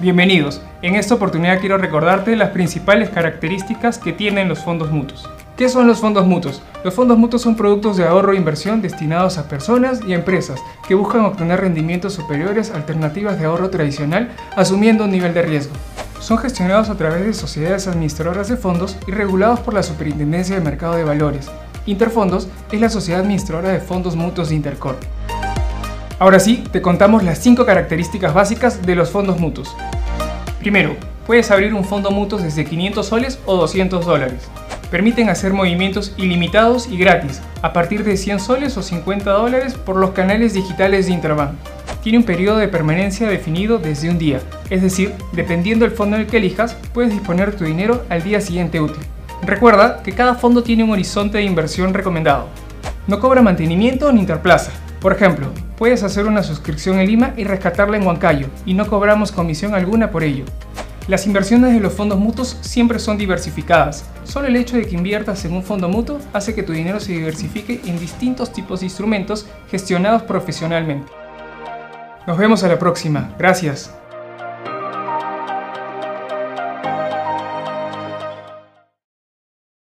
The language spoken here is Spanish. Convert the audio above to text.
Bienvenidos. En esta oportunidad quiero recordarte las principales características que tienen los fondos mutuos. ¿Qué son los fondos mutuos? Los fondos mutuos son productos de ahorro e inversión destinados a personas y empresas que buscan obtener rendimientos superiores a alternativas de ahorro tradicional asumiendo un nivel de riesgo. Son gestionados a través de sociedades administradoras de fondos y regulados por la Superintendencia de Mercado de Valores. Interfondos es la sociedad administradora de fondos mutuos de Intercorp. Ahora sí, te contamos las 5 características básicas de los fondos mutuos. Primero, puedes abrir un fondo mutuo desde 500 soles o 200 dólares. Permiten hacer movimientos ilimitados y gratis, a partir de 100 soles o 50 dólares por los canales digitales de Interbank. Tiene un periodo de permanencia definido desde un día, es decir, dependiendo del fondo en el que elijas, puedes disponer tu dinero al día siguiente útil. Recuerda que cada fondo tiene un horizonte de inversión recomendado. No cobra mantenimiento ni interplaza. Por ejemplo, puedes hacer una suscripción en Lima y rescatarla en Huancayo, y no cobramos comisión alguna por ello. Las inversiones de los fondos mutuos siempre son diversificadas. Solo el hecho de que inviertas en un fondo mutuo hace que tu dinero se diversifique en distintos tipos de instrumentos gestionados profesionalmente. Nos vemos a la próxima. Gracias.